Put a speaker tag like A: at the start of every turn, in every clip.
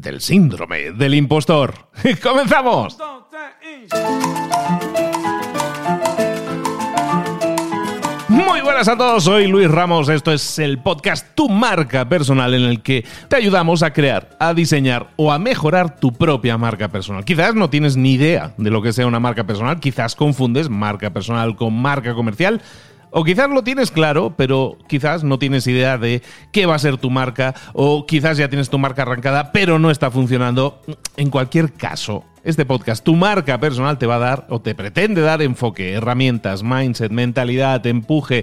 A: del síndrome del impostor. ¡Comenzamos! Muy buenas a todos, soy Luis Ramos, esto es el podcast Tu marca personal en el que te ayudamos a crear, a diseñar o a mejorar tu propia marca personal. Quizás no tienes ni idea de lo que sea una marca personal, quizás confundes marca personal con marca comercial. O quizás lo tienes claro, pero quizás no tienes idea de qué va a ser tu marca, o quizás ya tienes tu marca arrancada, pero no está funcionando. En cualquier caso, este podcast, tu marca personal, te va a dar o te pretende dar enfoque, herramientas, mindset, mentalidad, empuje,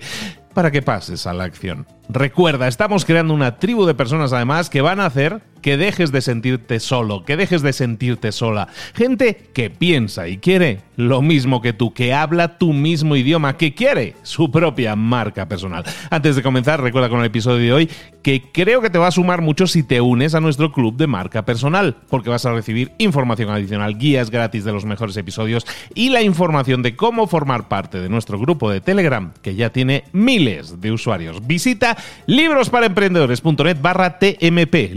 A: para que pases a la acción. Recuerda, estamos creando una tribu de personas además que van a hacer que dejes de sentirte solo, que dejes de sentirte sola. Gente que piensa y quiere lo mismo que tú, que habla tu mismo idioma, que quiere su propia marca personal. Antes de comenzar, recuerda con el episodio de hoy que creo que te va a sumar mucho si te unes a nuestro club de marca personal, porque vas a recibir información adicional, guías gratis de los mejores episodios y la información de cómo formar parte de nuestro grupo de Telegram, que ya tiene miles de usuarios. Visita librosparaemprendedores.net barra TMP,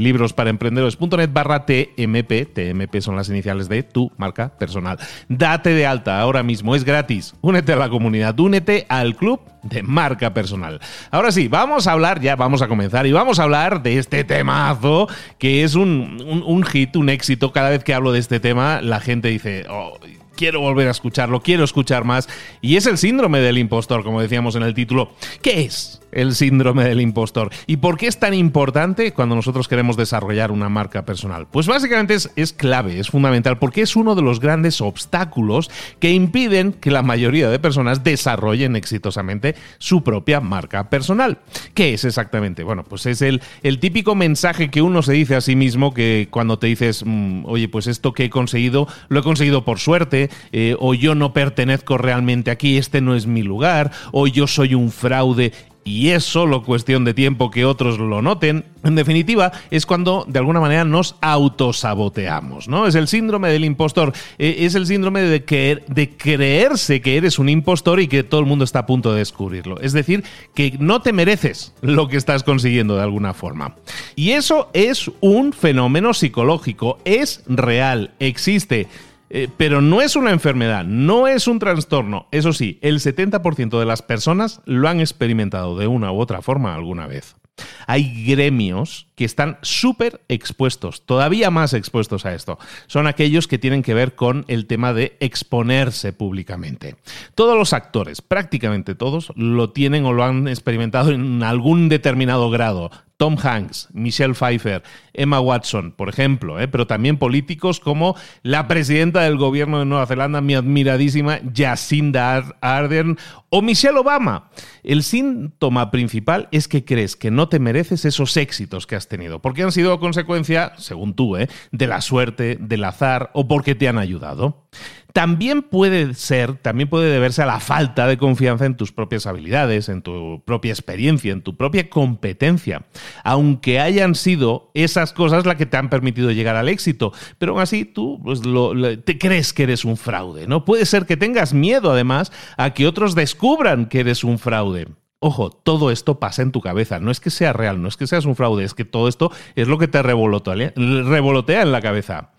A: librosparaemprendedores.net barra TMP, TMP son las iniciales de tu marca personal. Date de alta ahora mismo, es gratis. Únete a la comunidad, únete al club de marca personal. Ahora sí, vamos a hablar, ya vamos a comenzar y vamos a hablar de este temazo que es un, un, hit, un éxito. Cada vez que hablo de este tema, la gente dice, oh, quiero volver a escucharlo, quiero escuchar más. Y es el síndrome del impostor, como decíamos en el título. ¿Qué es el síndrome del impostor? ¿Y por qué es tan importante cuando nosotros queremos desarrollar una marca personal? Pues básicamente es, clave, es fundamental, porque es uno de los grandes obstáculos que impiden que la mayoría de personas desarrollen exitosamente su propia marca personal. ¿Qué es exactamente? Bueno, pues es el, el típico mensaje que uno se dice a sí mismo que cuando te dices, mm, oye, pues esto que he conseguido, lo he conseguido por suerte, eh, o yo no pertenezco realmente aquí, este no es mi lugar, o yo soy un fraude y es solo cuestión de tiempo que otros lo noten, en definitiva, es cuando de alguna manera nos autosaboteamos, ¿no? Es el síndrome del impostor, eh, es el síndrome de, de creerse que eres un impostor y que todo el mundo está a punto de descubrirlo. Es decir, que no te mereces lo que estás consiguiendo de alguna forma. Y eso es un fenómeno psicológico, es real, existe. Eh, pero no es una enfermedad, no es un trastorno. Eso sí, el 70% de las personas lo han experimentado de una u otra forma alguna vez. Hay gremios que están súper expuestos, todavía más expuestos a esto. Son aquellos que tienen que ver con el tema de exponerse públicamente. Todos los actores, prácticamente todos, lo tienen o lo han experimentado en algún determinado grado. Tom Hanks, Michelle Pfeiffer, Emma Watson, por ejemplo, ¿eh? pero también políticos como la presidenta del gobierno de Nueva Zelanda, mi admiradísima Jacinda Ardern, o Michelle Obama. El síntoma principal es que crees que no te mereces esos éxitos que has tenido, porque han sido consecuencia, según tú, ¿eh? de la suerte, del azar o porque te han ayudado. También puede ser, también puede deberse a la falta de confianza en tus propias habilidades, en tu propia experiencia, en tu propia competencia, aunque hayan sido esas cosas las que te han permitido llegar al éxito, pero aún así tú pues, te crees que eres un fraude, ¿no? Puede ser que tengas miedo además a que otros descubran que eres un fraude. Ojo, todo esto pasa en tu cabeza. No es que sea real, no es que seas un fraude, es que todo esto es lo que te revolotea en la cabeza.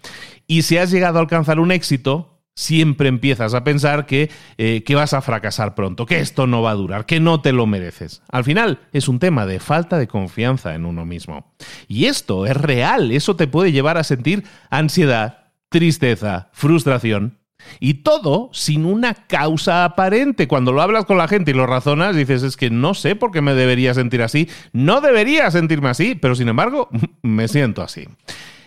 A: Y si has llegado a alcanzar un éxito, siempre empiezas a pensar que, eh, que, vas a fracasar pronto, que esto no va a durar, que no te lo mereces. Al final es un tema de falta de confianza en uno mismo. Y esto es real, eso te puede llevar a sentir ansiedad, tristeza, frustración y todo sin una causa aparente. Cuando lo hablas con la gente y lo razonas, dices, es que no sé por qué me debería sentir así. No debería sentirme así, pero sin embargo, me siento así.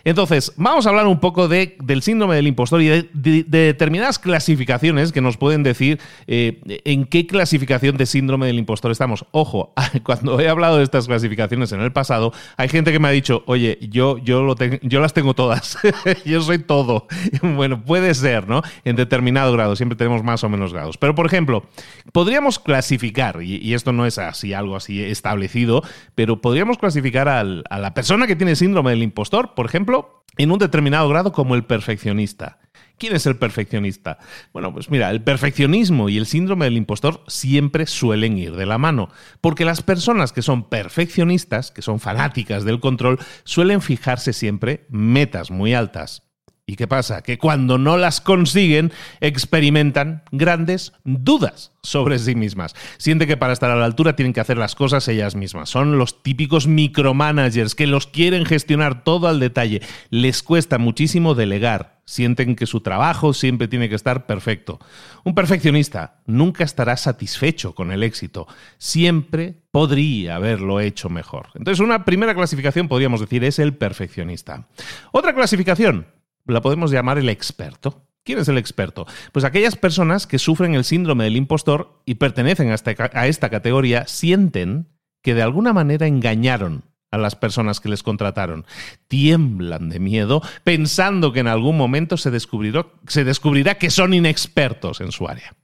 A: Entonces, vamos a hablar un poco de, del síndrome del impostor y de, determinadas clasificaciones que nos pueden decir eh, en qué clasificación de síndrome del impostor estamos. Ojo, cuando he hablado de estas clasificaciones en el pasado, hay gente que me ha dicho, oye, yo, yo, lo yo las tengo todas, yo soy todo. bueno, puede ser, ¿no? En determinado grado, siempre tenemos más o menos grados. Pero, por ejemplo, podríamos clasificar, y, esto no es así, algo así establecido, pero podríamos clasificar a la persona que tiene síndrome del impostor, por ejemplo, en un determinado grado como el perfeccionista. ¿Quién es el perfeccionista? Bueno, pues mira, el perfeccionismo y el síndrome del impostor siempre suelen ir de la mano, porque las personas que son perfeccionistas, que son fanáticas del control, suelen fijarse siempre metas muy altas. ¿Y qué pasa? Que cuando no las consiguen, experimentan grandes dudas sobre sí mismas. Siente que para estar a la altura tienen que hacer las cosas ellas mismas. Son los típicos micromanagers que los quieren gestionar todo al detalle. Les cuesta muchísimo delegar. Sienten que su trabajo siempre tiene que estar perfecto. Un perfeccionista nunca estará satisfecho con el éxito. Siempre podría haberlo hecho mejor. Entonces, una primera clasificación, podríamos decir, es el perfeccionista. Otra clasificación, la podemos llamar el experto. ¿Quién es el experto? Pues aquellas personas que sufren el síndrome del impostor y pertenecen a esta, a esta categoría sienten que de alguna manera engañaron a las personas que les contrataron. Tiemblan de miedo pensando que en algún momento se descubrirá que son inexpertos en su área.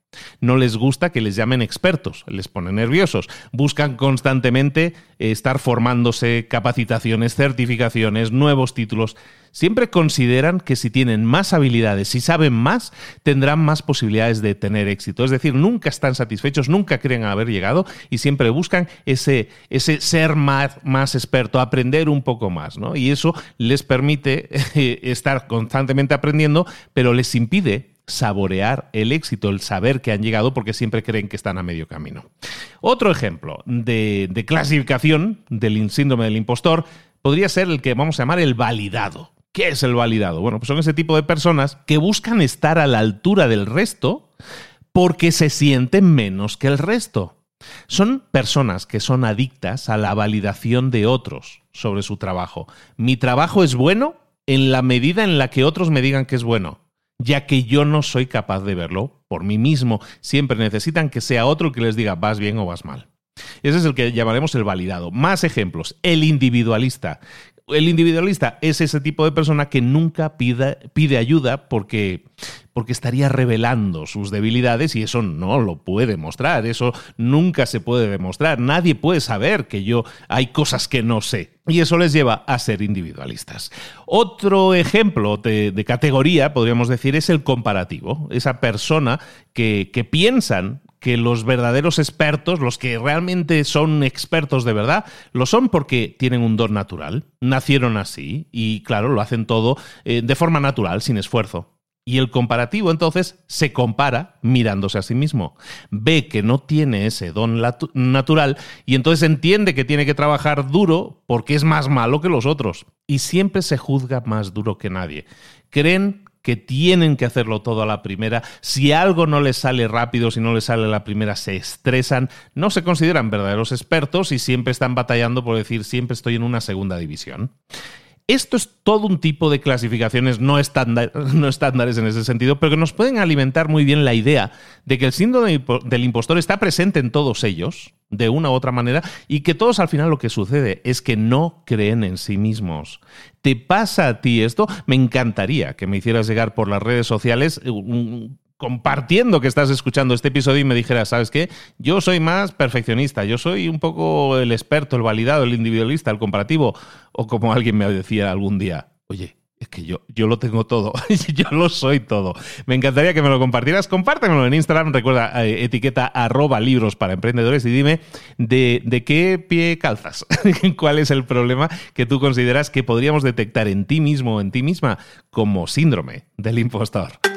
A: No les gusta que les llamen expertos, les pone nerviosos. Buscan constantemente estar formándose, capacitaciones, certificaciones, nuevos títulos. Siempre consideran que si tienen más habilidades, y saben más, tendrán más posibilidades de tener éxito. Es decir, nunca están satisfechos, nunca creen haber llegado y siempre buscan ese, ser más, más experto, aprender un poco más. ¿no? Y eso les permite estar constantemente aprendiendo, pero les impide saborear el éxito, el saber que han llegado porque siempre creen que están a medio camino. Otro ejemplo de, clasificación del síndrome del impostor podría ser el que vamos a llamar el validado. ¿Qué es el validado? Bueno, pues son ese tipo de personas que buscan estar a la altura del resto porque se sienten menos que el resto. Son personas que son adictas a la validación de otros sobre su trabajo. Mi trabajo es bueno en la medida en la que otros me digan que es bueno ya que yo no soy capaz de verlo por mí mismo. Siempre necesitan que sea otro el que les diga vas bien o vas mal. Ese es el que llamaremos el validado. Más ejemplos. El individualista. El individualista es ese tipo de persona que nunca pide, ayuda porque, porque estaría revelando sus debilidades y eso no lo puede mostrar, eso nunca se puede demostrar, nadie puede saber que yo hay cosas que no sé y eso les lleva a ser individualistas. Otro ejemplo de, categoría, podríamos decir, es el comparativo, esa persona que, que piensan que los verdaderos expertos, los que realmente son expertos de verdad, lo son porque tienen un don natural, nacieron así y claro, lo hacen todo eh, de forma natural, sin esfuerzo. Y el comparativo entonces se compara mirándose a sí mismo. Ve que no tiene ese don natural y entonces entiende que tiene que trabajar duro porque es más malo que los otros. Y siempre se juzga más duro que nadie. Creen que tienen que hacerlo todo a la primera. Si algo no les sale rápido, si no les sale a la primera, se estresan, no se consideran verdaderos expertos y siempre están batallando por decir siempre estoy en una segunda división. Esto es todo un tipo de clasificaciones no, no, estándares en ese sentido, pero que nos pueden alimentar muy bien la idea de que el síndrome del impostor está presente en todos ellos, de una u otra manera, y que todos al final lo que sucede es que no creen en sí mismos. ¿Te pasa a ti esto? Me encantaría que me hicieras llegar por las redes sociales compartiendo que estás escuchando este episodio y me dijeras, ¿sabes qué? Yo soy más perfeccionista, yo soy un poco el experto, el validado, el individualista, el comparativo, o como alguien me decía algún día, oye, es que yo, yo lo tengo todo, yo lo soy todo. Me encantaría que me lo compartieras. Compártemelo en Instagram. Recuerda, eh, etiqueta arroba libros para emprendedores y dime de, de qué pie calzas. ¿Cuál es el problema que tú consideras que podríamos detectar en ti mismo o en ti misma como síndrome del impostor?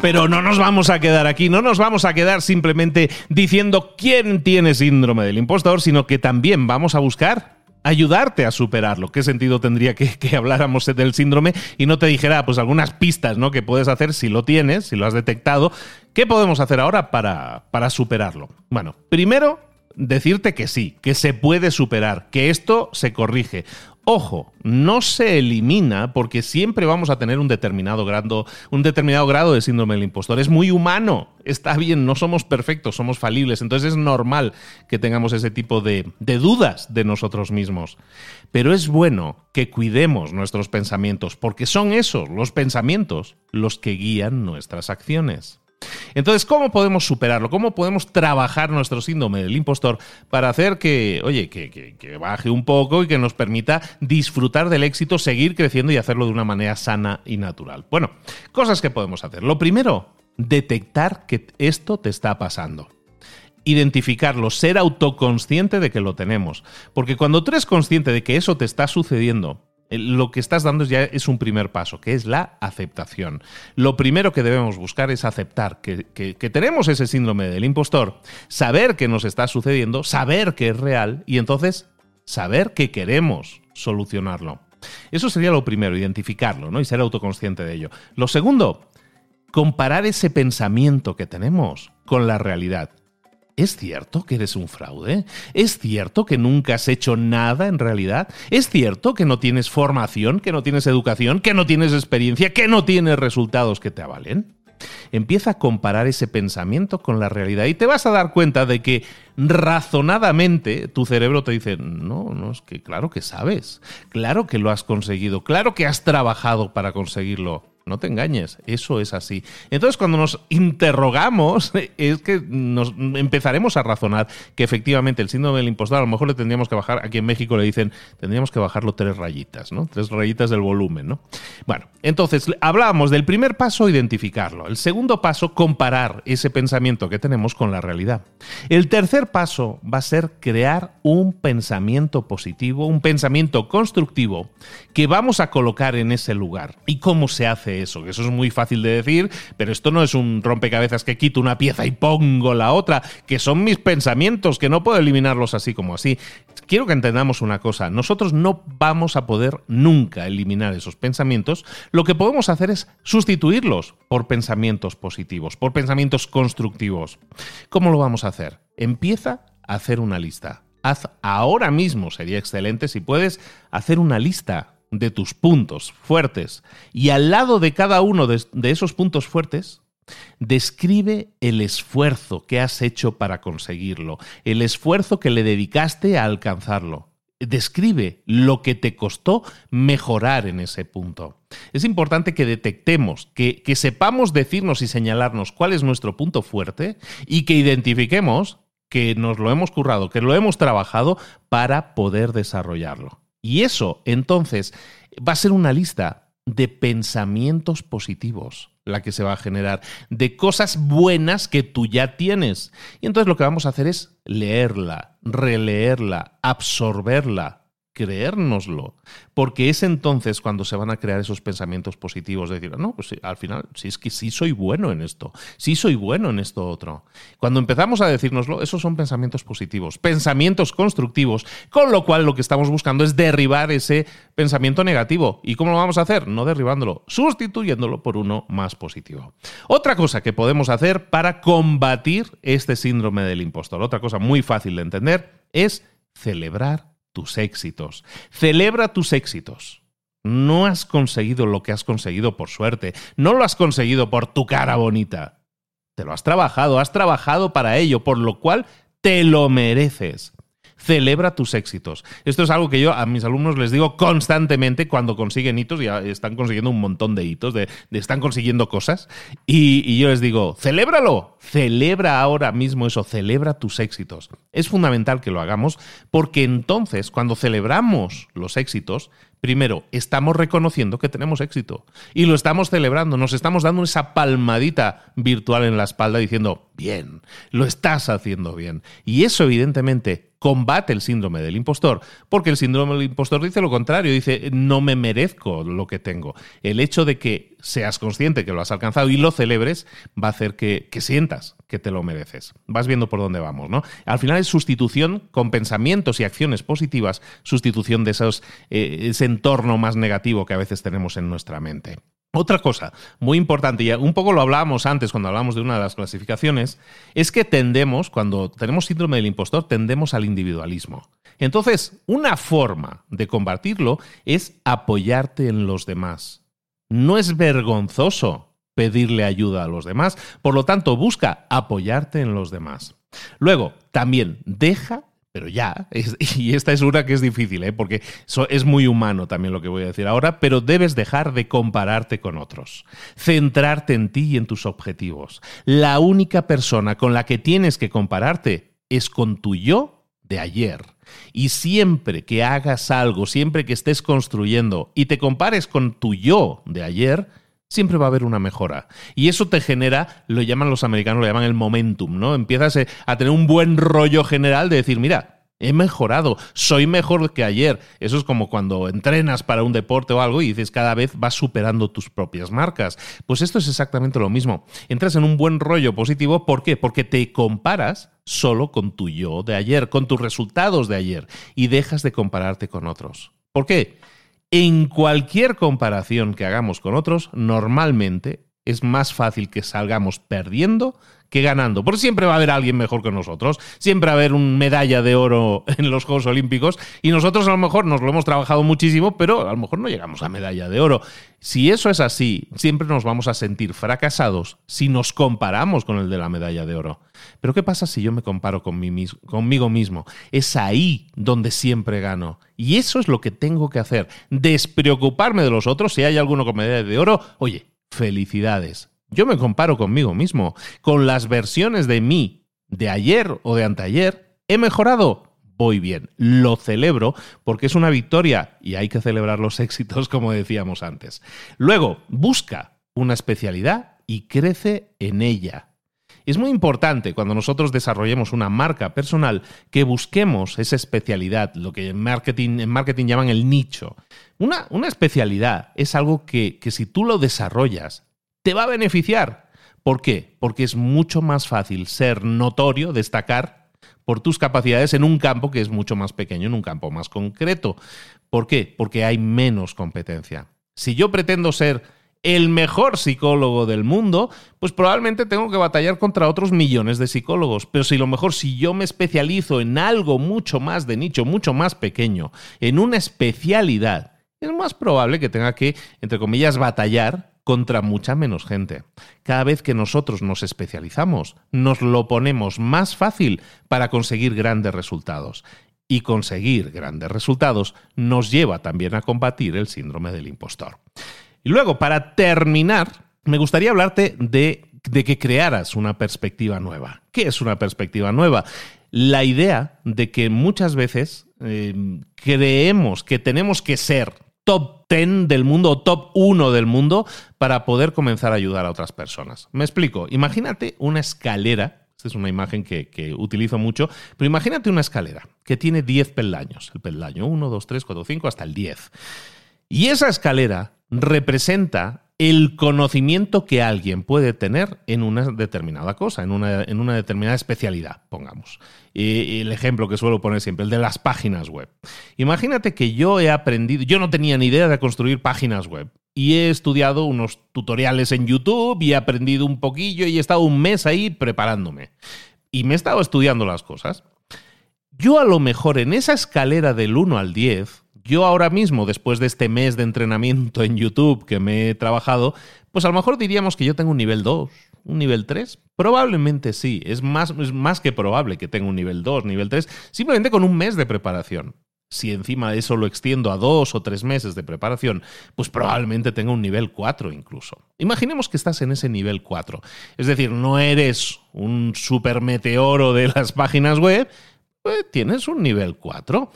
A: Pero no nos vamos a quedar aquí, no nos vamos a quedar simplemente diciendo quién tiene síndrome del impostor, sino que también vamos a buscar ayudarte a superarlo. ¿Qué sentido tendría que, habláramos del síndrome y no te dijera pues algunas pistas ¿no? que puedes hacer si lo tienes, si lo has detectado? ¿Qué podemos hacer ahora para, para superarlo? Bueno, primero decirte que sí, que se puede superar, que esto se corrige. Ojo, no se elimina porque siempre vamos a tener un determinado grado, un determinado grado de síndrome del impostor. Es muy humano, está bien, no somos perfectos, somos falibles, entonces es normal que tengamos ese tipo de, de dudas de nosotros mismos. Pero es bueno que cuidemos nuestros pensamientos, porque son esos, los pensamientos, los que guían nuestras acciones. Entonces, ¿cómo podemos superarlo? ¿Cómo podemos trabajar nuestro síndrome del impostor para hacer que, oye, que, baje un poco y que nos permita disfrutar del éxito, seguir creciendo y hacerlo de una manera sana y natural? Bueno, cosas que podemos hacer. Lo primero, detectar que esto te está pasando identificarlo, ser autoconsciente de que lo tenemos. Porque cuando tú eres consciente de que eso te está sucediendo lo que estás dando ya es un primer paso, que es la aceptación. Lo primero que debemos buscar es aceptar que, tenemos ese síndrome del impostor, saber que nos está sucediendo, saber que es real y entonces saber que queremos solucionarlo. Eso sería lo primero, identificarlo ¿no? y ser autoconsciente de ello. Lo segundo, comparar ese pensamiento que tenemos con la realidad. ¿Es cierto que eres un fraude? ¿Es cierto que nunca has hecho nada en realidad? ¿Es cierto que no tienes formación, que no tienes educación, que no tienes experiencia, que no tienes resultados que te avalen? Empieza a comparar ese pensamiento con la realidad y te vas a dar cuenta de que razonadamente tu cerebro te dice, no, no, es que claro que sabes, claro que lo has conseguido, claro que has trabajado para conseguirlo. No te engañes, eso es así. Entonces, cuando nos interrogamos, es que nos empezaremos a razonar que efectivamente el síndrome del impostor a lo mejor le tendríamos que bajar, aquí en México le dicen, tendríamos que bajarlo tres rayitas, ¿no? Tres rayitas del volumen, ¿no? Bueno, entonces hablábamos del primer paso, identificarlo. El segundo paso, comparar ese pensamiento que tenemos con la realidad. El tercer paso va a ser crear un pensamiento positivo, un pensamiento constructivo que vamos a colocar en ese lugar. ¿Y cómo se hace eso, que eso es muy fácil de decir, pero esto no es un rompecabezas que quito una pieza y pongo la otra, que son mis pensamientos, que no puedo eliminarlos así como así. Quiero que entendamos una cosa, nosotros no vamos a poder nunca eliminar esos pensamientos, lo que podemos hacer es sustituirlos por pensamientos positivos, por pensamientos constructivos. ¿Cómo lo vamos a hacer? Empieza a hacer una lista. Haz ahora mismo, sería excelente si puedes hacer una lista de tus puntos fuertes y al lado de cada uno de, esos puntos fuertes, describe el esfuerzo que has hecho para conseguirlo, el esfuerzo que le dedicaste a alcanzarlo. Describe lo que te costó mejorar en ese punto. Es importante que detectemos, que, sepamos decirnos y señalarnos cuál es nuestro punto fuerte y que identifiquemos que nos lo hemos currado, que lo hemos trabajado para poder desarrollarlo. Y eso, entonces, va a ser una lista de pensamientos positivos la que se va a generar, de cosas buenas que tú ya tienes. Y entonces lo que vamos a hacer es leerla, releerla, absorberla, creérnoslo, porque es entonces cuando se van a crear esos pensamientos positivos, de decir, no, pues al final, si es que sí soy bueno en esto, sí soy bueno en esto otro. Cuando empezamos a decírnoslo, esos son pensamientos positivos, pensamientos constructivos, con lo cual lo que estamos buscando es derribar ese pensamiento negativo. ¿Y cómo lo vamos a hacer? No derribándolo, sustituyéndolo por uno más positivo. Otra cosa que podemos hacer para combatir este síndrome del impostor, otra cosa muy fácil de entender, es celebrar tus éxitos. Celebra tus éxitos. No has conseguido lo que has conseguido por suerte. No lo has conseguido por tu cara bonita. Te lo has trabajado, has trabajado para ello, por lo cual te lo mereces. Celebra tus éxitos. Esto es algo que yo a mis alumnos les digo constantemente cuando consiguen hitos, ya están consiguiendo un montón de hitos, de, están consiguiendo cosas, y, y yo les digo, celébralo, celebra ahora mismo eso, celebra tus éxitos. Es fundamental que lo hagamos porque entonces cuando celebramos los éxitos, Primero, estamos reconociendo que tenemos éxito y lo estamos celebrando, nos estamos dando esa palmadita virtual en la espalda diciendo, bien, lo estás haciendo bien. Y eso evidentemente combate el síndrome del impostor, porque el síndrome del impostor dice lo contrario, dice, no me merezco lo que tengo. El hecho de que seas consciente que lo has alcanzado y lo celebres va a hacer que, sientas que te lo mereces. Vas viendo por dónde vamos, ¿no? Al final es sustitución con pensamientos y acciones positivas, sustitución de esos, eh, ese entorno más negativo que a veces tenemos en nuestra mente. Otra cosa muy importante, y un poco lo hablábamos antes cuando hablábamos de una de las clasificaciones, es que tendemos, cuando tenemos síndrome del impostor, tendemos al individualismo. Entonces, una forma de combatirlo es apoyarte en los demás. No es vergonzoso pedirle ayuda a los demás, por lo tanto, busca apoyarte en los demás. Luego, también deja pero ya, y esta es una que es difícil, ¿eh? porque es muy humano también lo que voy a decir ahora, pero debes dejar de compararte con otros, centrarte en ti y en tus objetivos. La única persona con la que tienes que compararte es con tu yo de ayer. Y siempre que hagas algo, siempre que estés construyendo y te compares con tu yo de ayer, siempre va a haber una mejora. Y eso te genera, lo llaman los americanos, lo llaman el momentum, ¿no? Empiezas eh, a tener un buen rollo general de decir, mira, He mejorado, soy mejor que ayer. Eso es como cuando entrenas para un deporte o algo y dices cada vez vas superando tus propias marcas. Pues esto es exactamente lo mismo. Entras en un buen rollo positivo, ¿por qué? Porque te comparas solo con tu yo de ayer, con tus resultados de ayer y dejas de compararte con otros. ¿Por qué? En cualquier comparación que hagamos con otros, normalmente es más fácil que salgamos perdiendo que ganando. Porque siempre va a haber alguien mejor que nosotros, siempre va a haber un medalla de oro en los Juegos Olímpicos y nosotros a lo mejor nos lo hemos trabajado muchísimo, pero a lo mejor no llegamos a medalla de oro. Si eso es así, siempre nos vamos a sentir fracasados si nos comparamos con el de la medalla de oro. Pero ¿qué pasa si yo me comparo con conmigo mismo? Es ahí donde siempre gano. Y eso es lo que tengo que hacer. Despreocuparme de los otros. Si hay alguno con medalla de oro, oye, felicidades. Yo me comparo conmigo mismo. Con las versiones de mí de ayer o de anteayer, ¿he mejorado? Voy bien. Lo celebro porque es una victoria y hay que celebrar los éxitos como decíamos antes. Luego, busca una especialidad y crece en ella. Es muy importante cuando nosotros desarrollemos una marca personal que busquemos esa especialidad, lo que en marketing, en marketing llaman el nicho. Una, una especialidad es algo que, que si tú lo desarrollas, te va a beneficiar. ¿Por qué? Porque es mucho más fácil ser notorio, destacar por tus capacidades en un campo que es mucho más pequeño, en un campo más concreto. ¿Por qué? Porque hay menos competencia. Si yo pretendo ser el mejor psicólogo del mundo, pues probablemente tengo que batallar contra otros millones de psicólogos. Pero si lo mejor, si yo me especializo en algo mucho más de nicho, mucho más pequeño, en una especialidad, es más probable que tenga que, entre comillas, batallar contra mucha menos gente. Cada vez que nosotros nos especializamos, nos lo ponemos más fácil para conseguir grandes resultados. Y conseguir grandes resultados nos lleva también a combatir el síndrome del impostor. Y luego, para terminar, me gustaría hablarte de, que crearas una perspectiva nueva. ¿Qué es una perspectiva nueva? La idea de que muchas veces eh, creemos que tenemos que ser top 10 del mundo o top 1 del mundo para poder comenzar a ayudar a otras personas. Me explico. Imagínate una escalera. Esta es una imagen que, que utilizo mucho. Pero imagínate una escalera que tiene 10 peldaños. El peldaño 1, 2, 3, 4, 5 hasta el 10. Y esa escalera representa el conocimiento que alguien puede tener en una determinada cosa, en una, en una determinada especialidad, pongamos. El ejemplo que suelo poner siempre, el de las páginas web. Imagínate que yo he aprendido, yo no tenía ni idea de construir páginas web. Y he estudiado unos tutoriales en YouTube y he aprendido un poquillo y he estado un mes ahí preparándome. Y me he estado estudiando las cosas. Yo a lo mejor en esa escalera del 1 al 10 yo ahora mismo, después de este mes de entrenamiento en YouTube que me he trabajado, pues a lo mejor diríamos que yo tengo un nivel 2, ¿Un nivel 3? Probablemente sí, es más, es más que probable que tenga un nivel 2, nivel 3, simplemente con un mes de preparación. Si encima de eso lo extiendo a dos o tres meses de preparación, pues probablemente tenga un nivel 4 incluso. Imaginemos que estás en ese nivel 4. Es decir, no eres un super meteoro de las páginas web, pues tienes un nivel 4.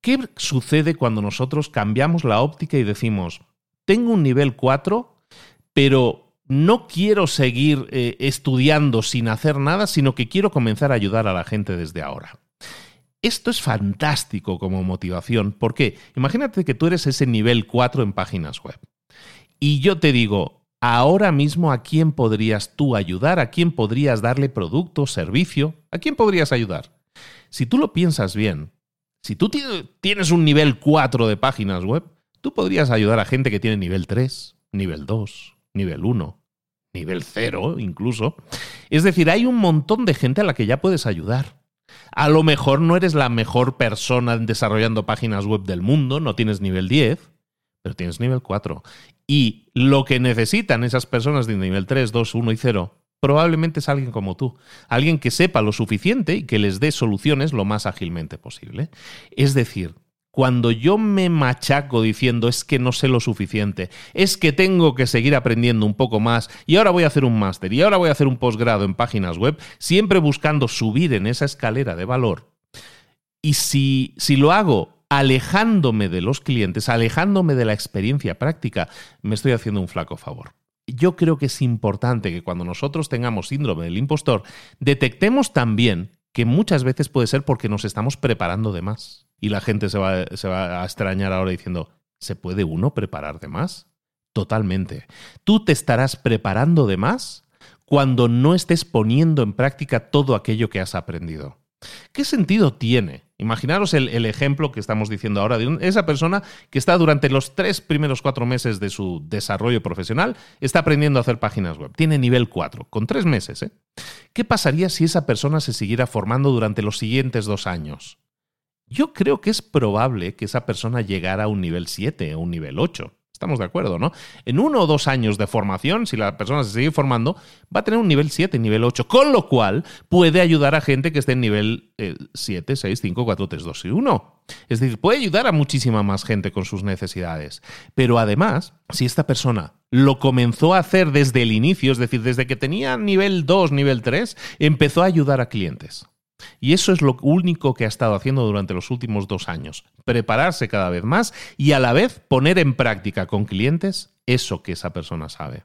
A: ¿Qué sucede cuando nosotros cambiamos la óptica y decimos, tengo un nivel 4, pero no quiero seguir eh, estudiando sin hacer nada, sino que quiero comenzar a ayudar a la gente desde ahora? Esto es fantástico como motivación, porque imagínate que tú eres ese nivel 4 en páginas web. Y yo te digo, ahora mismo a quién podrías tú ayudar, a quién podrías darle producto, servicio, a quién podrías ayudar. Si tú lo piensas bien, si tú tienes un nivel 4 de páginas web, tú podrías ayudar a gente que tiene nivel 3, nivel 2, nivel 1, nivel 0 incluso. Es decir, hay un montón de gente a la que ya puedes ayudar. A lo mejor no eres la mejor persona desarrollando páginas web del mundo, no tienes nivel 10, pero tienes nivel 4. Y lo que necesitan esas personas de nivel 3, 2, 1 y 0 probablemente es alguien como tú, alguien que sepa lo suficiente y que les dé soluciones lo más ágilmente posible. Es decir, cuando yo me machaco diciendo es que no sé lo suficiente, es que tengo que seguir aprendiendo un poco más y ahora voy a hacer un máster y ahora voy a hacer un posgrado en páginas web, siempre buscando subir en esa escalera de valor. Y si, si lo hago alejándome de los clientes, alejándome de la experiencia práctica, me estoy haciendo un flaco favor. Yo creo que es importante que cuando nosotros tengamos síndrome del impostor, detectemos también que muchas veces puede ser porque nos estamos preparando de más. Y la gente se va, se va a extrañar ahora diciendo, ¿se puede uno preparar de más? Totalmente. Tú te estarás preparando de más cuando no estés poniendo en práctica todo aquello que has aprendido. ¿Qué sentido tiene? Imaginaros el, ejemplo que estamos diciendo ahora de esa persona que está durante los tres primeros cuatro meses de su desarrollo profesional, está aprendiendo a hacer páginas web. Tiene nivel 4, con tres meses. ¿eh? ¿Qué pasaría si esa persona se siguiera formando durante los siguientes dos años? Yo creo que es probable que esa persona llegara a un nivel 7 o un nivel 8. Estamos de acuerdo, ¿no? En uno o dos años de formación, si la persona se sigue formando, va a tener un nivel 7, nivel 8, con lo cual puede ayudar a gente que esté en nivel 7, 6, 5, 4, 3, 2 y 1. Es decir, puede ayudar a muchísima más gente con sus necesidades. Pero además, si esta persona lo comenzó a hacer desde el inicio, es decir, desde que tenía nivel 2, nivel 3, empezó a ayudar a clientes. Y eso es lo único que ha estado haciendo durante los últimos dos años. Prepararse cada vez más y a la vez poner en práctica con clientes eso que esa persona sabe.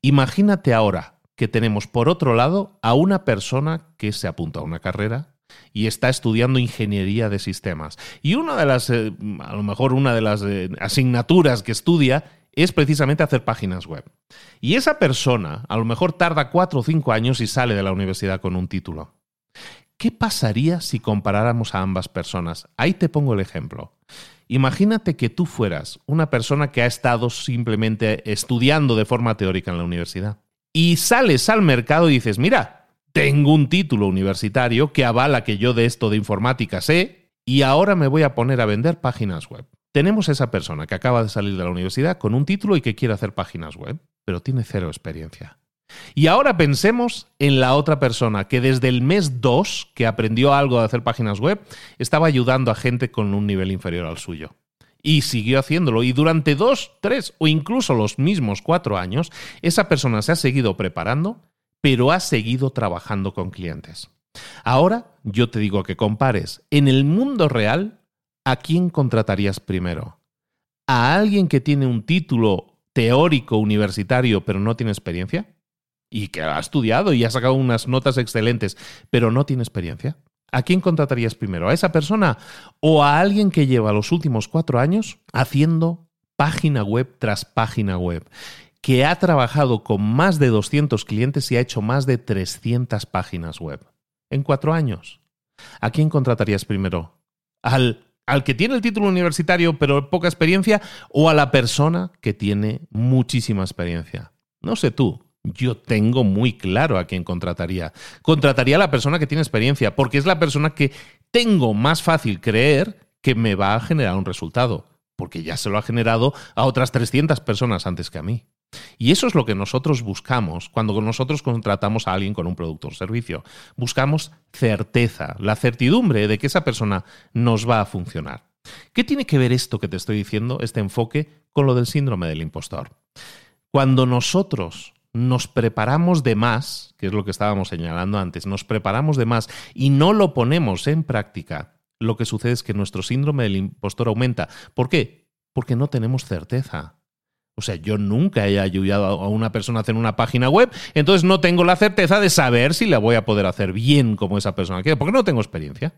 A: Imagínate ahora que tenemos por otro lado a una persona que se apunta a una carrera y está estudiando ingeniería de sistemas. Y una de las, eh, a lo mejor una de las eh, asignaturas que estudia es precisamente hacer páginas web. Y esa persona a lo mejor tarda cuatro o cinco años y sale de la universidad con un título. ¿Qué pasaría si comparáramos a ambas personas? Ahí te pongo el ejemplo. Imagínate que tú fueras una persona que ha estado simplemente estudiando de forma teórica en la universidad y sales al mercado y dices, mira, tengo un título universitario que avala que yo de esto de informática sé y ahora me voy a poner a vender páginas web. Tenemos esa persona que acaba de salir de la universidad con un título y que quiere hacer páginas web, pero tiene cero experiencia. Y ahora pensemos en la otra persona que desde el mes 2, que aprendió algo de hacer páginas web, estaba ayudando a gente con un nivel inferior al suyo. Y siguió haciéndolo. Y durante dos, tres o incluso los mismos cuatro años, esa persona se ha seguido preparando, pero ha seguido trabajando con clientes. Ahora yo te digo que compares en el mundo real a quién contratarías primero. ¿A alguien que tiene un título teórico universitario pero no tiene experiencia? Y que ha estudiado y ha sacado unas notas excelentes, pero no tiene experiencia. ¿A quién contratarías primero? ¿A esa persona o a alguien que lleva los últimos cuatro años haciendo página web tras página web? que ha trabajado con más de 200 clientes y ha hecho más de 300 páginas web. En cuatro años. ¿A quién contratarías primero? ¿Al, ¿Al que tiene el título universitario pero poca experiencia o a la persona que tiene muchísima experiencia? No sé tú, yo tengo muy claro a quién contrataría. Contrataría a la persona que tiene experiencia, porque es la persona que tengo más fácil creer que me va a generar un resultado, porque ya se lo ha generado a otras 300 personas antes que a mí. Y eso es lo que nosotros buscamos cuando nosotros contratamos a alguien con un producto o servicio. Buscamos certeza, la certidumbre de que esa persona nos va a funcionar. ¿Qué tiene que ver esto que te estoy diciendo, este enfoque, con lo del síndrome del impostor? Cuando nosotros nos preparamos de más, que es lo que estábamos señalando antes, nos preparamos de más y no lo ponemos en práctica, lo que sucede es que nuestro síndrome del impostor aumenta. ¿Por qué? Porque no tenemos certeza. O sea, yo nunca he ayudado a una persona a hacer una página web, entonces no tengo la certeza de saber si la voy a poder hacer bien como esa persona quiere, porque no tengo experiencia.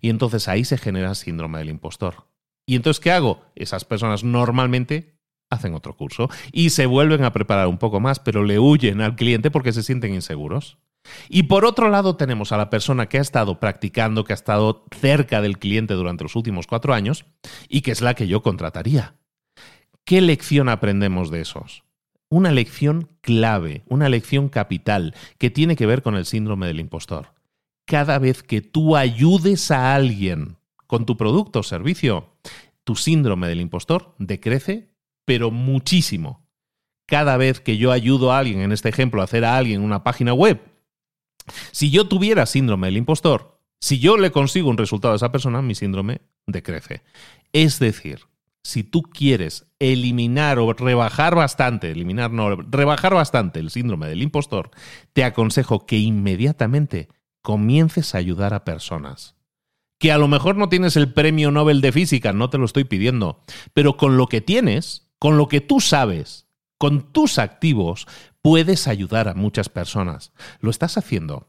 A: Y entonces ahí se genera síndrome del impostor. ¿Y entonces qué hago? Esas personas normalmente hacen otro curso y se vuelven a preparar un poco más, pero le huyen al cliente porque se sienten inseguros. Y por otro lado tenemos a la persona que ha estado practicando, que ha estado cerca del cliente durante los últimos cuatro años y que es la que yo contrataría. ¿Qué lección aprendemos de esos? Una lección clave, una lección capital que tiene que ver con el síndrome del impostor. Cada vez que tú ayudes a alguien con tu producto o servicio, tu síndrome del impostor decrece, pero muchísimo. Cada vez que yo ayudo a alguien, en este ejemplo, a hacer a alguien una página web, si yo tuviera síndrome del impostor, si yo le consigo un resultado a esa persona, mi síndrome decrece. Es decir, si tú quieres eliminar o rebajar bastante, eliminar no, rebajar bastante el síndrome del impostor, te aconsejo que inmediatamente comiences a ayudar a personas. Que a lo mejor no tienes el premio Nobel de física, no te lo estoy pidiendo, pero con lo que tienes, con lo que tú sabes, con tus activos, puedes ayudar a muchas personas. ¿Lo estás haciendo?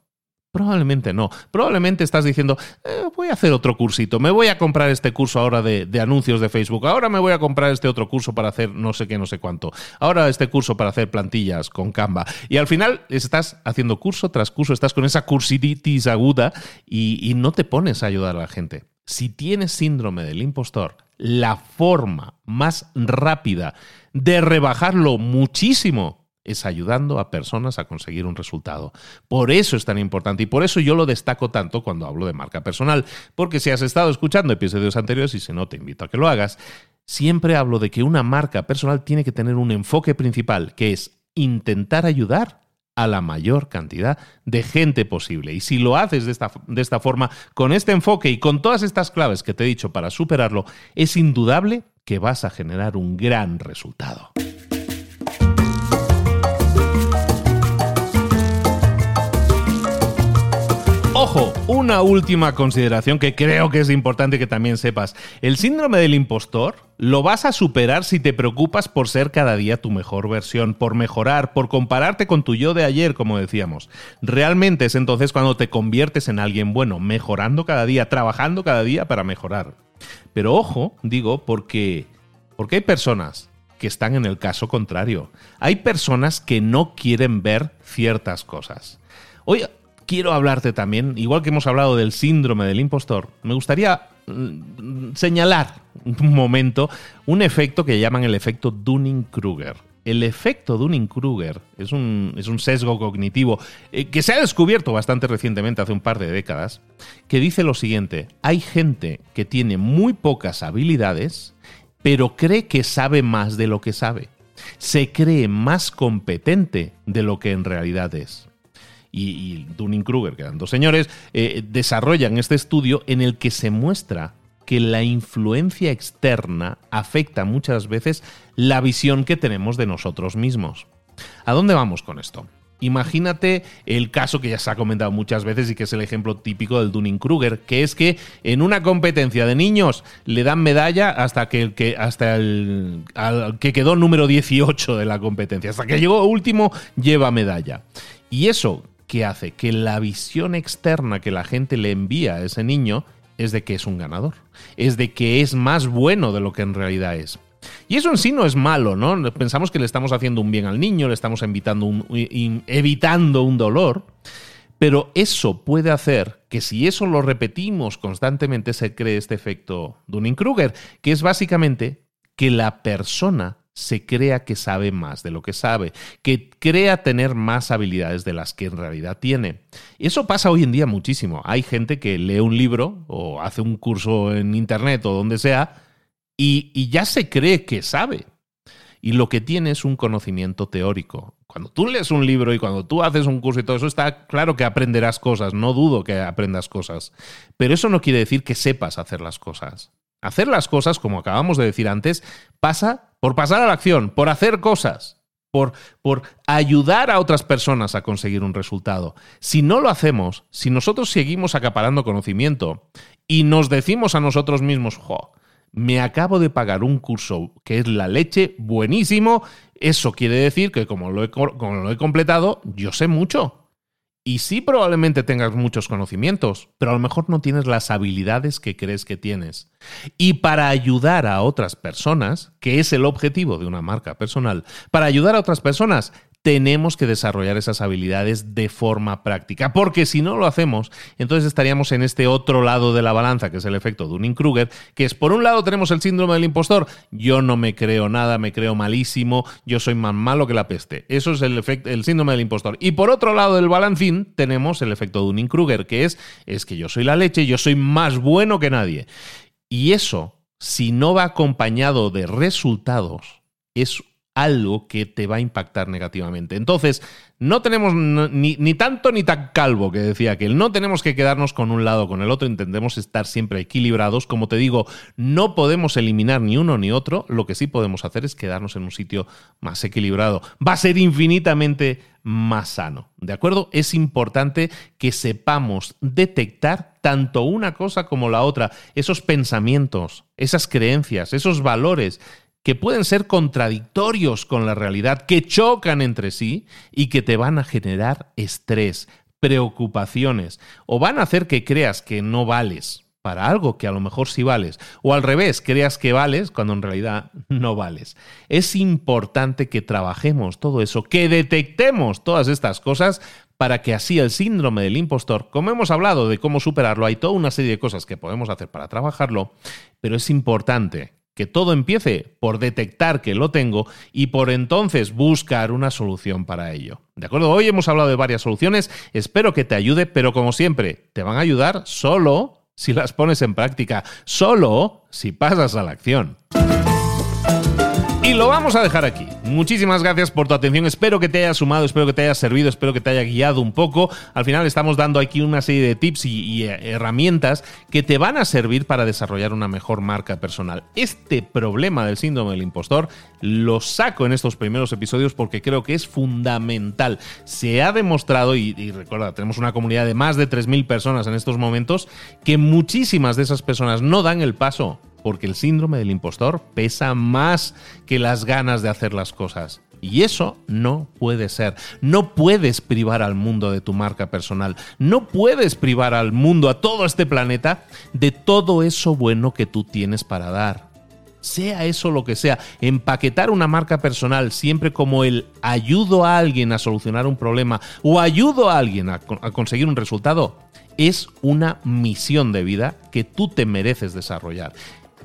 A: Probablemente no. Probablemente estás diciendo, eh, voy a hacer otro cursito, me voy a comprar este curso ahora de, anuncios de Facebook, ahora me voy a comprar este otro curso para hacer no sé qué, no sé cuánto, ahora este curso para hacer plantillas con Canva. Y al final estás haciendo curso tras curso, estás con esa cursitis aguda y, y no te pones a ayudar a la gente. Si tienes síndrome del impostor, la forma más rápida de rebajarlo muchísimo es ayudando a personas a conseguir un resultado. Por eso es tan importante y por eso yo lo destaco tanto cuando hablo de marca personal, porque si has estado escuchando episodios anteriores y si no te invito a que lo hagas, siempre hablo de que una marca personal tiene que tener un enfoque principal, que es intentar ayudar a la mayor cantidad de gente posible. Y si lo haces de esta, de esta forma, con este enfoque y con todas estas claves que te he dicho para superarlo, es indudable que vas a generar un gran resultado. Ojo, una última consideración que creo que es importante que también sepas. El síndrome del impostor lo vas a superar si te preocupas por ser cada día tu mejor versión, por mejorar, por compararte con tu yo de ayer, como decíamos. Realmente es entonces cuando te conviertes en alguien bueno, mejorando cada día, trabajando cada día para mejorar. Pero ojo, digo, porque, porque hay personas que están en el caso contrario. Hay personas que no quieren ver ciertas cosas. Oye, quiero hablarte también, igual que hemos hablado del síndrome del impostor, me gustaría mm, señalar un momento un efecto que llaman el efecto Dunning-Kruger. El efecto Dunning-Kruger es un, es un, sesgo cognitivo eh, que se ha descubierto bastante recientemente, hace un par de décadas, que dice lo siguiente, hay gente que tiene muy pocas habilidades, pero cree que sabe más de lo que sabe. Se cree más competente de lo que en realidad es y, Dunning-Kruger, que eran dos señores, eh, desarrollan este estudio en el que se muestra que la influencia externa afecta muchas veces la visión que tenemos de nosotros mismos. ¿A dónde vamos con esto? Imagínate el caso que ya se ha comentado muchas veces y que es el ejemplo típico del Dunning-Kruger, que es que en una competencia de niños le dan medalla hasta que, que, hasta el que quedó número 18 de la competencia, hasta que llegó último lleva medalla. Y eso ¿qué hace? Que la visión externa que la gente le envía a ese niño es de que es un ganador, es de que es más bueno de lo que en realidad es. Y eso en sí no es malo, ¿no? Pensamos que le estamos haciendo un bien al niño, le estamos evitando un, evitando un dolor, pero eso puede hacer que si eso lo repetimos constantemente se cree este efecto Dunning-Kruger, que es básicamente que la persona se crea que sabe más de lo que sabe, que crea tener más habilidades de las que en realidad tiene. Eso pasa hoy en día muchísimo. Hay gente que lee un libro o hace un curso en internet o donde sea y, y ya se cree que sabe. y lo que tiene es un conocimiento teórico. Cuando tú lees un libro y cuando tú haces un curso y todo eso, está claro que aprenderás cosas, no dudo que aprendas cosas, pero eso no quiere decir que sepas hacer las cosas. Hacer las cosas, como acabamos de decir antes, pasa por pasar a la acción, por hacer cosas. Por, por, ayudar a otras personas a conseguir un resultado. Si no lo hacemos, si nosotros seguimos acaparando conocimiento y nos decimos a nosotros mismos, jo, me acabo de pagar un curso que es la leche, buenísimo, eso quiere decir que como lo he, como lo he completado, yo sé mucho. Y sí probablemente tengas muchos conocimientos, pero a lo mejor no tienes las habilidades que crees que tienes. Y para ayudar a otras personas, que es el objetivo de una marca personal, para ayudar a otras personas tenemos que desarrollar esas habilidades de forma práctica, porque si no lo hacemos, entonces estaríamos en este otro lado de la balanza, que es el efecto Dunning-Kruger, que es por un lado tenemos el síndrome del impostor, yo no me creo nada, me creo malísimo, yo soy más malo que la peste. Eso es el, efecto, el síndrome del impostor. Y por otro lado del balancín tenemos el efecto Dunning-Kruger, que es, es que yo soy la leche, yo soy más bueno que nadie. Y eso, si no va acompañado de resultados, es algo que te va a impactar negativamente. Entonces, no tenemos ni, tanto ni tan calvo que decía que no tenemos que quedarnos con un lado o con el otro, intentemos estar siempre equilibrados. Como te digo, no podemos eliminar ni uno ni otro, lo que sí podemos hacer es quedarnos en un sitio más equilibrado. Va a ser infinitamente más sano, ¿de acuerdo? Es importante que sepamos detectar tanto una cosa como la otra, esos pensamientos, esas creencias, esos valores que pueden ser contradictorios con la realidad, que chocan entre sí y que te van a generar estrés, preocupaciones o van a hacer que creas que no vales para algo que a lo mejor sí vales, o al revés, creas que vales cuando en realidad no vales. Es importante que trabajemos todo eso, que detectemos todas estas cosas para que así el síndrome del impostor, como hemos hablado de cómo superarlo, hay toda una serie de cosas que podemos hacer para trabajarlo, pero es importante que todo empiece por detectar que lo tengo y por entonces buscar una solución para ello. ¿De acuerdo? Hoy hemos hablado de varias soluciones, espero que te ayude, pero como siempre, te van a ayudar solo si las pones en práctica, solo si pasas a la acción. Y lo vamos a dejar aquí. Muchísimas gracias por tu atención. Espero que te haya sumado, espero que te haya servido, espero que te haya guiado un poco. Al final estamos dando aquí una serie de tips y, eh, herramientas que te van a servir para desarrollar una mejor marca personal. Este problema del síndrome del impostor lo saco en estos primeros episodios porque creo que es fundamental. Se ha demostrado, y, y recuerda, tenemos una comunidad de más de 3.000 personas en estos momentos, que muchísimas de esas personas no dan el paso porque el síndrome del impostor pesa más que las ganas de hacer las cosas. Y eso no puede ser. No puedes privar al mundo de tu marca personal. No puedes privar al mundo, a todo este planeta, de todo eso bueno que tú tienes para dar. Sea eso lo que sea, empaquetar una marca personal siempre como el ayudo a alguien a solucionar un problema o ayudo a alguien a, conseguir un resultado, es una misión de vida que tú te mereces desarrollar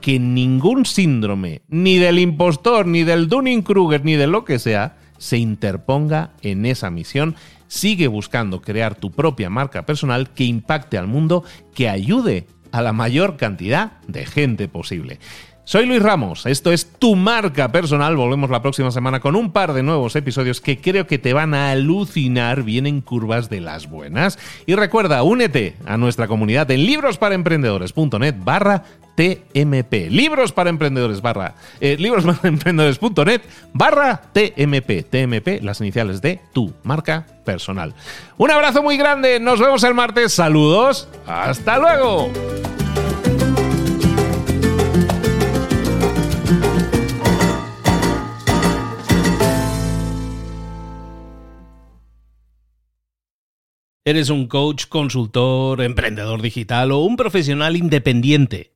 A: que ningún síndrome, ni del impostor, ni del Dunning-Kruger, ni de lo que sea, se interponga en esa misión. Sigue buscando crear tu propia marca personal que impacte al mundo, que ayude a la mayor cantidad de gente posible. Soy Luis Ramos, esto es Tu Marca Personal, volvemos la próxima semana con un par de nuevos episodios que creo que te van a alucinar, vienen curvas de las buenas. Y recuerda, únete a nuestra comunidad en librosparemprendedores.net barra TMP. Libros para emprendedores barra. Eh, librosparemprendedores.net barra TMP. TMP, las iniciales de tu marca personal. Un abrazo muy grande. Nos vemos el martes. Saludos. Hasta luego.
B: ¿Eres un coach, consultor, emprendedor digital o un profesional independiente?